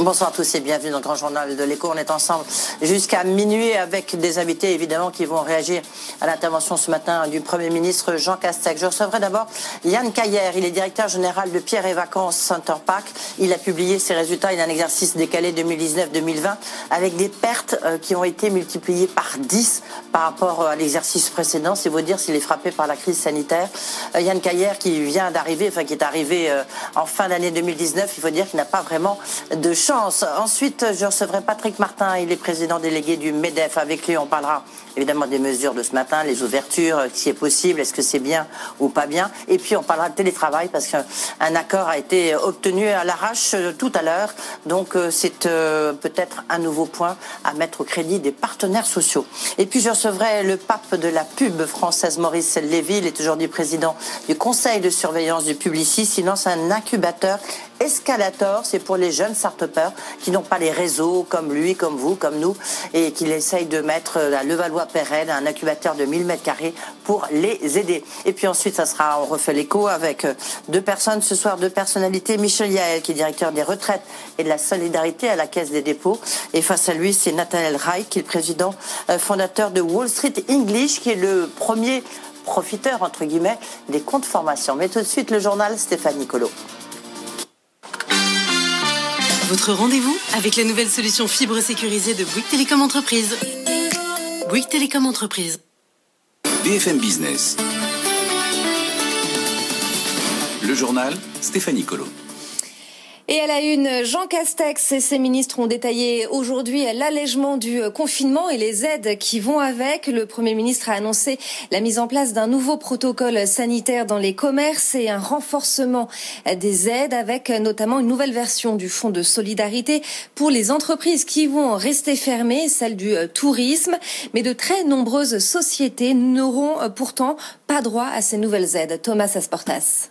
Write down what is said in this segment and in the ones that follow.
Bonsoir à tous et bienvenue dans le Grand Journal de l'Écho. On est ensemble jusqu'à minuit avec des invités évidemment qui vont réagir à l'intervention ce matin du Premier ministre Jean Castex. Je recevrai d'abord Yann Caillère. Il est directeur général de Pierre et Vacances Center Park. Il a publié ses résultats d'un exercice décalé 2019-2020 avec des pertes euh, qui ont été multipliées par 10 par rapport à l'exercice précédent. C'est vous dire s'il est frappé par la crise sanitaire. Euh, Yann Caillère qui vient d'arriver, enfin qui est arrivé euh, en fin d'année 2019, il faut dire qu'il n'a pas vraiment de Ensuite, je recevrai Patrick Martin, il est président délégué du MEDEF. Avec lui, on parlera évidemment des mesures de ce matin, les ouvertures, si est possible, est-ce que c'est bien ou pas bien. Et puis, on parlera de télétravail parce qu'un accord a été obtenu à l'arrache euh, tout à l'heure. Donc, euh, c'est euh, peut-être un nouveau point à mettre au crédit des partenaires sociaux. Et puis, je recevrai le pape de la pub française, Maurice Lévy. Il est aujourd'hui président du conseil de surveillance du Publicis. Il lance un incubateur Escalator, c'est pour les jeunes start qui n'ont pas les réseaux comme lui, comme vous, comme nous, et qui essayent de mettre la Levallois-Perret, un incubateur de 1000 mètres carrés pour les aider. Et puis ensuite, ça sera, on refait l'écho avec euh, deux personnes ce soir, deux personnalités. Michel Yael, qui est directeur des retraites et de la solidarité à la Caisse des dépôts. Et face à lui, c'est Nathaniel Wright, qui est le président euh, fondateur de Wall Street English, qui est le premier profiteur, entre guillemets, des comptes formation. Mais tout de suite, le journal Stéphane Nicolo. Votre rendez-vous avec la nouvelle solution fibre sécurisée de Bouygues Télécom Entreprise. Bouygues Télécom Entreprise. BFM Business. Le journal Stéphanie Colo. Et à la une, Jean Castex et ses ministres ont détaillé aujourd'hui l'allègement du confinement et les aides qui vont avec. Le Premier ministre a annoncé la mise en place d'un nouveau protocole sanitaire dans les commerces et un renforcement des aides avec notamment une nouvelle version du Fonds de solidarité pour les entreprises qui vont rester fermées, celle du tourisme. Mais de très nombreuses sociétés n'auront pourtant pas droit à ces nouvelles aides. Thomas Asportas.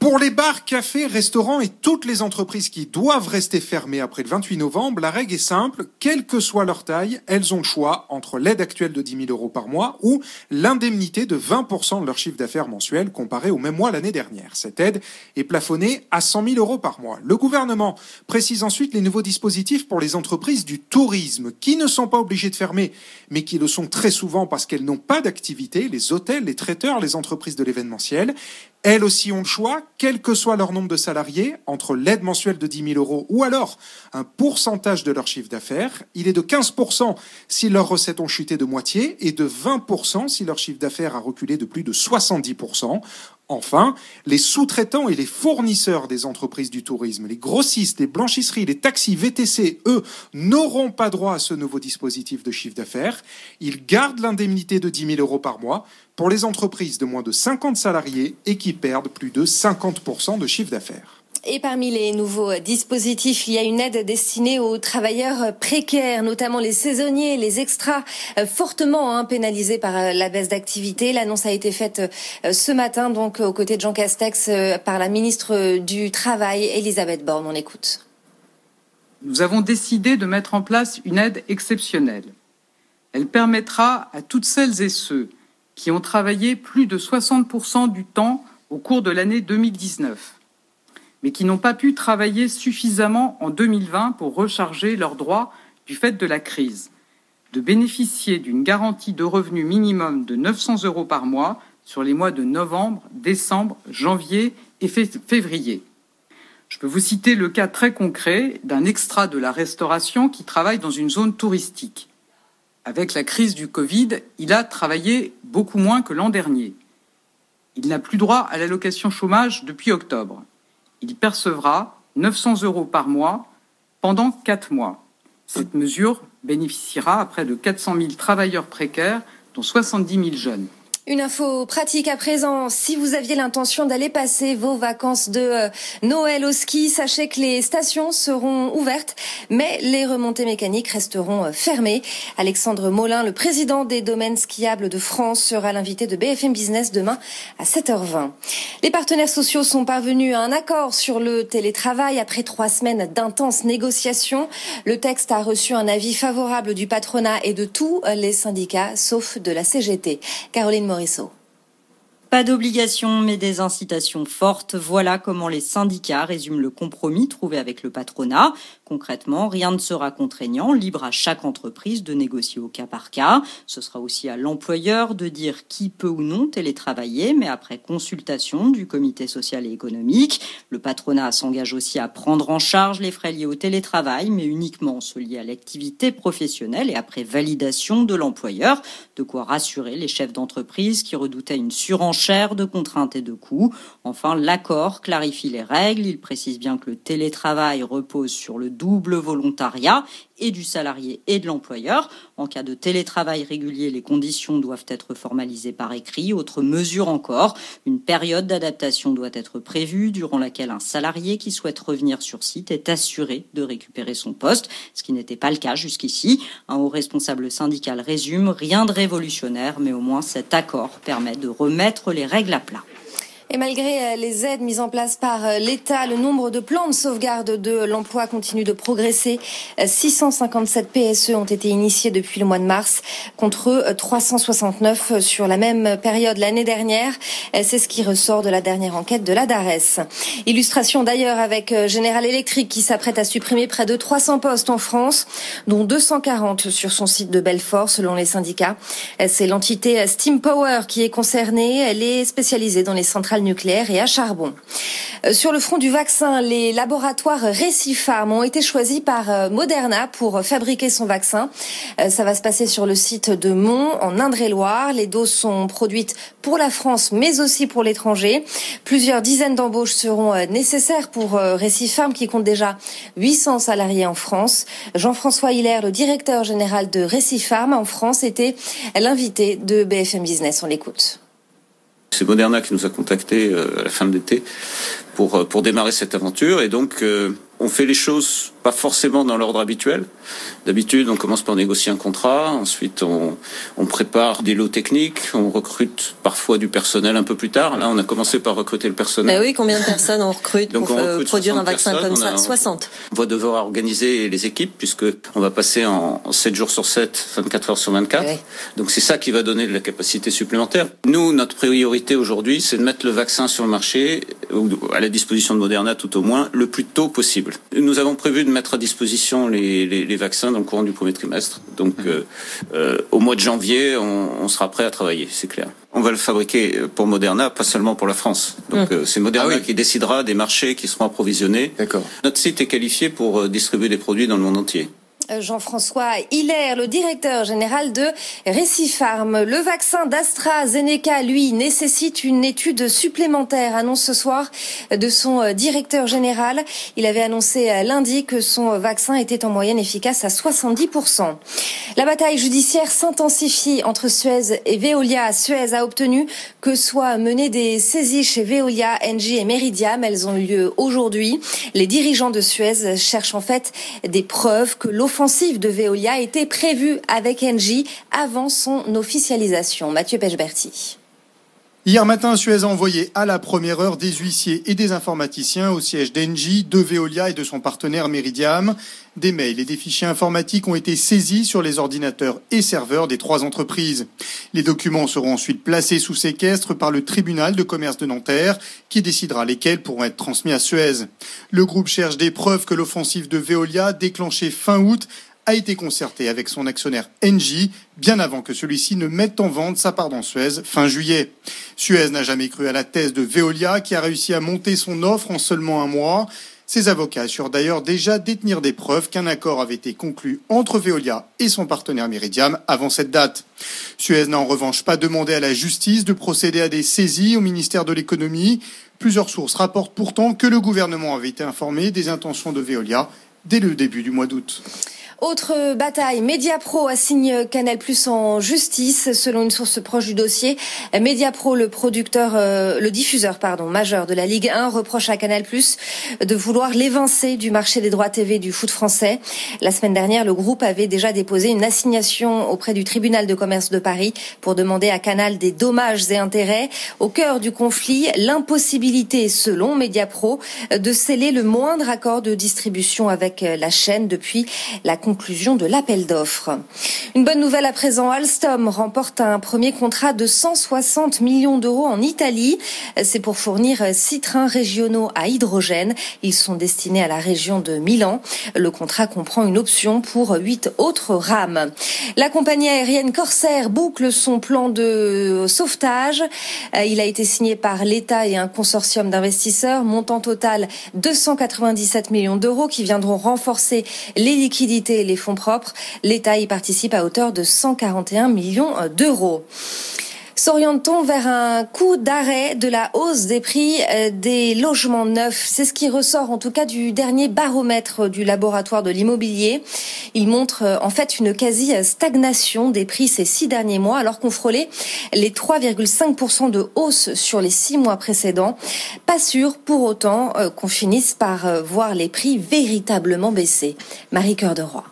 Pour les bars, cafés, restaurants et toutes les entreprises qui doivent rester fermées après le 28 novembre, la règle est simple. Quelle que soit leur taille, elles ont le choix entre l'aide actuelle de 10 000 euros par mois ou l'indemnité de 20% de leur chiffre d'affaires mensuel comparé au même mois l'année dernière. Cette aide est plafonnée à 100 000 euros par mois. Le gouvernement précise ensuite les nouveaux dispositifs pour les entreprises du tourisme qui ne sont pas obligées de fermer, mais qui le sont très souvent parce qu'elles n'ont pas d'activité, les hôtels, les traiteurs, les entreprises de l'événementiel. Elles aussi ont le choix, quel que soit leur nombre de salariés, entre l'aide mensuelle de 10 000 euros ou alors un pourcentage de leur chiffre d'affaires. Il est de 15% si leurs recettes ont chuté de moitié et de 20% si leur chiffre d'affaires a reculé de plus de 70%. Enfin, les sous-traitants et les fournisseurs des entreprises du tourisme, les grossistes, les blanchisseries, les taxis, VTC, eux, n'auront pas droit à ce nouveau dispositif de chiffre d'affaires. Ils gardent l'indemnité de 10 000 euros par mois pour les entreprises de moins de 50 salariés et qui perdent plus de 50% de chiffre d'affaires. Et parmi les nouveaux dispositifs, il y a une aide destinée aux travailleurs précaires, notamment les saisonniers, les extras, euh, fortement hein, pénalisés par euh, la baisse d'activité. L'annonce a été faite euh, ce matin, donc aux côtés de Jean Castex, par la ministre du Travail, Elisabeth Borne. On écoute. Nous avons décidé de mettre en place une aide exceptionnelle. Elle permettra à toutes celles et ceux qui ont travaillé plus de 60% du temps au cours de l'année 2019 mais qui n'ont pas pu travailler suffisamment en 2020 pour recharger leurs droits du fait de la crise, de bénéficier d'une garantie de revenu minimum de 900 euros par mois sur les mois de novembre, décembre, janvier et février. Je peux vous citer le cas très concret d'un extra de la restauration qui travaille dans une zone touristique. Avec la crise du Covid, il a travaillé beaucoup moins que l'an dernier. Il n'a plus droit à l'allocation chômage depuis octobre il percevra 900 euros par mois pendant quatre mois. Cette mesure bénéficiera à près de 400 000 travailleurs précaires, dont 70 000 jeunes. Une info pratique à présent. Si vous aviez l'intention d'aller passer vos vacances de euh, Noël au ski, sachez que les stations seront ouvertes, mais les remontées mécaniques resteront euh, fermées. Alexandre Molin, le président des domaines skiables de France, sera l'invité de BFM Business demain à 7h20. Les partenaires sociaux sont parvenus à un accord sur le télétravail après trois semaines d'intenses négociations. Le texte a reçu un avis favorable du patronat et de tous les syndicats, sauf de la CGT. Caroline Pas d'obligation, mais des incitations fortes. Voilà comment les syndicats résument le compromis trouvé avec le patronat. Concrètement, rien ne sera contraignant, libre à chaque entreprise de négocier au cas par cas. Ce sera aussi à l'employeur de dire qui peut ou non télétravailler, mais après consultation du comité social et économique. Le patronat s'engage aussi à prendre en charge les frais liés au télétravail, mais uniquement ceux liés à l'activité professionnelle et après validation de l'employeur. De quoi rassurer les chefs d'entreprise qui redoutaient une surenchère de contraintes et de coûts. Enfin, l'accord clarifie les règles. Il précise bien que le télétravail repose sur le double volontariat et du salarié et de l'employeur. En cas de télétravail régulier, les conditions doivent être formalisées par écrit. Autre mesure encore, une période d'adaptation doit être prévue durant laquelle un salarié qui souhaite revenir sur site est assuré de récupérer son poste, ce qui n'était pas le cas jusqu'ici. Un haut responsable syndical résume, rien de révolutionnaire, mais au moins cet accord permet de remettre les règles à plat. Et malgré euh, les aides mises en place par euh, l'État, le nombre de plans de sauvegarde de l'emploi continue de progresser. 657 euh, PSE ont été initiés depuis le mois de mars contre 369 sur la même période l'année dernière. C'est ce qui ressort de la dernière enquête de la DARES. Illustration d'ailleurs avec General Electric qui s'apprête à supprimer près de 300 postes en France, dont 240 sur son site de Belfort selon les syndicats. C'est l'entité Steam Power qui est concernée. Elle est spécialisée dans les centrales nucléaire et à charbon. Euh, sur le front du vaccin, les laboratoires Récipharm ont été choisis par euh, Moderna pour fabriquer son vaccin. Euh, ça va se passer sur le site de Mont, en Indre-et-Loire. Les doses sont produites pour la France, mais aussi pour l'étranger. Plusieurs dizaines d'embauches seront nécessaires pour Récipharm, qui compte déjà 800 salariés en France. Jean-François Hiller, le directeur général de Récipharm en France, était l'invité de BFM Business. On l'écoute. C'est Moderna qui nous a contactés euh, à la fin de l'été pour, euh, pour démarrer cette aventure. Et donc, euh, on fait les choses pas forcément dans l'ordre habituel. D'habitude, on commence par négocier un contrat, ensuite on, on, prépare des lots techniques, on recrute parfois du personnel un peu plus tard. Là, on a commencé par recruter le personnel. Eh oui, combien de personnes on recrute pour euh, produire un vaccin comme ça 60. On va devoir organiser les équipes puisque on va passer en 7 jours sur 7, 24 heures sur 24. Eh Donc c'est ça qui va donner de la capacité supplémentaire. Nous, notre priorité aujourd'hui, c'est de mettre le vaccin sur le marché, ou à la disposition de Moderna tout au moins, le plus tôt possible. Nous avons prévu de mettre à disposition les, les, les vaccins dans le courant du premier trimestre. Donc, euh, euh, au mois de janvier, on, on sera prêt à travailler, c'est clair. On va le fabriquer pour Moderna, pas seulement pour la France. Donc, mmh. euh, c'est Moderna ah oui. qui décidera des marchés qui seront approvisionnés. D'accord. Notre site est qualifié pour distribuer des produits dans le monde entier. Jean-François Hiller, le directeur général de Récipharm. Le vaccin d'AstraZeneca, lui, nécessite une étude supplémentaire, annonce ce soir de son directeur général. Il avait annoncé lundi que son vaccin était en moyenne efficace à 70%. La bataille judiciaire s'intensifie entre Suez et Veolia. Suez a obtenu que soient menées des saisies chez Veolia, Engie et Meridiam. Elles ont eu lieu aujourd'hui. Les dirigeants de Suez cherchent en fait des preuves que l'offensive offensive de Veolia était prévue avec Engie avant son officialisation. Mathieu Pechberti. Hier matin, Suez a envoyé à la première heure des huissiers et des informaticiens au siège d'Engie, de Veolia et de son partenaire Meridiam. Des mails et des fichiers informatiques ont été saisis sur les ordinateurs et serveurs des trois entreprises. Les documents seront ensuite placés sous séquestre par le tribunal de commerce de Nanterre, qui décidera lesquels pourront être transmis à Suez. Le groupe cherche des preuves que l'offensive de Veolia, déclenchée fin août, a été concertée avec son actionnaire Engie bien avant que celui-ci ne mette en vente sa part dans Suez fin juillet. Suez n'a jamais cru à la thèse de Veolia qui a réussi à monter son offre en seulement un mois. Ses avocats assurent d'ailleurs déjà détenir des preuves qu'un accord avait été conclu entre Veolia et son partenaire Meridiam avant cette date. Suez n'a en revanche pas demandé à la justice de procéder à des saisies au ministère de l'économie. Plusieurs sources rapportent pourtant que le gouvernement avait été informé des intentions de Veolia dès le début du mois d'août. Autre bataille, Mediapro assigne Canal Plus en justice, selon une source proche du dossier. Mediapro, le producteur, euh, le diffuseur, pardon, majeur de la Ligue 1, reproche à Canal Plus de vouloir l'évincer du marché des droits TV du foot français. La semaine dernière, le groupe avait déjà déposé une assignation auprès du tribunal de commerce de Paris pour demander à Canal des dommages et intérêts. Au cœur du conflit, l'impossibilité, selon Mediapro, de sceller le moindre accord de distribution avec la chaîne depuis la conclusion de l'appel d'offres. Une bonne nouvelle à présent, Alstom remporte un premier contrat de 160 millions d'euros en Italie. C'est pour fournir six trains régionaux à hydrogène. Ils sont destinés à la région de Milan. Le contrat comprend une option pour huit autres rames. La compagnie aérienne Corsair boucle son plan de sauvetage. Il a été signé par l'État et un consortium d'investisseurs, montant total 297 millions d'euros qui viendront renforcer les liquidités les fonds propres. L'État y participe à hauteur de 141 millions d'euros. S'oriente-t-on vers un coup d'arrêt de la hausse des prix euh, des logements neufs? C'est ce qui ressort en tout cas du dernier baromètre du laboratoire de l'immobilier. Il montre euh, en fait une quasi-stagnation des prix ces six derniers mois alors qu'on frôlait les 3,5% de hausse sur les six mois précédents. Pas sûr pour autant euh, qu'on finisse par voir les prix véritablement baisser. Marie Cœur de Roi.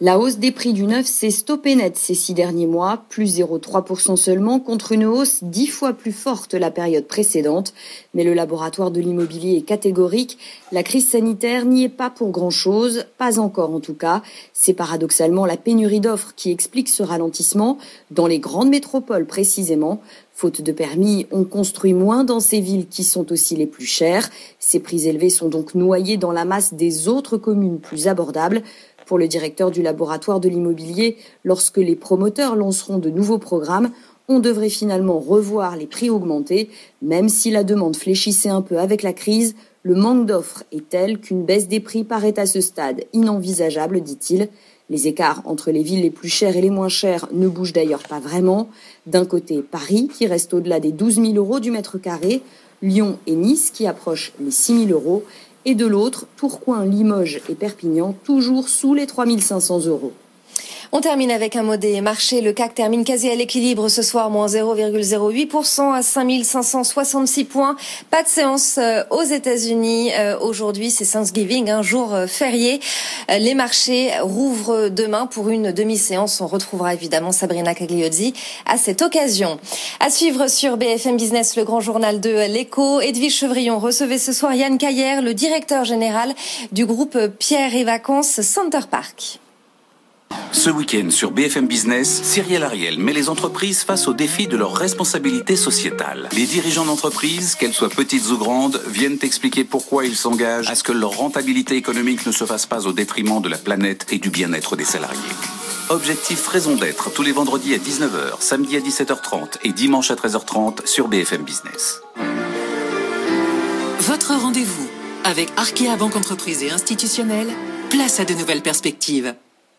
La hausse des prix du neuf s'est stoppée net ces six derniers mois, plus 0,3% seulement, contre une hausse dix fois plus forte la période précédente. Mais le laboratoire de l'immobilier est catégorique. La crise sanitaire n'y est pas pour grand-chose, pas encore en tout cas. C'est paradoxalement la pénurie d'offres qui explique ce ralentissement, dans les grandes métropoles précisément. Faute de permis, on construit moins dans ces villes qui sont aussi les plus chères. Ces prix élevés sont donc noyés dans la masse des autres communes plus abordables. Pour le directeur du laboratoire de l'immobilier, lorsque les promoteurs lanceront de nouveaux programmes, on devrait finalement revoir les prix augmentés, même si la demande fléchissait un peu avec la crise. Le manque d'offres est tel qu'une baisse des prix paraît à ce stade inenvisageable, dit-il. Les écarts entre les villes les plus chères et les moins chères ne bougent d'ailleurs pas vraiment. D'un côté, Paris, qui reste au-delà des 12 000 euros du mètre carré, Lyon et Nice, qui approchent les 6 000 euros, et de l'autre, Tourcoing, Limoges et Perpignan, toujours sous les 3500 euros? On termine avec un mot des marchés. Le CAC termine quasi à l'équilibre ce soir, moins 0,08% à 5566 points. Pas de séance euh, aux États-Unis. Euh, aujourd'hui, c'est Thanksgiving, un jour euh, férié. Les marchés rouvrent demain pour une demi-séance. On retrouvera évidemment Sabrina Cagliozzi à cette occasion. À suivre sur BFM Business, le grand journal de l'écho. Edwige Chevrillon recevait ce soir Yann Caillère, le directeur général du groupe Pierre et Vacances Center Park. Ce week-end sur BFM Business, Cyrielle Ariel met les entreprises face au défi de leur responsabilité sociétale. Les dirigeants d'entreprises, qu'elles soient petites ou grandes, viennent expliquer pourquoi ils s'engagent à ce que leur rentabilité économique ne se fasse pas au détriment de la planète et du bien-être des salariés. Objectif raison d'être tous les vendredis à 19h, samedi à 17h30 et dimanche à 13h30 sur BFM Business. Votre rendez-vous avec Arkea Banque Entreprise et Institutionnelle, place à de nouvelles perspectives.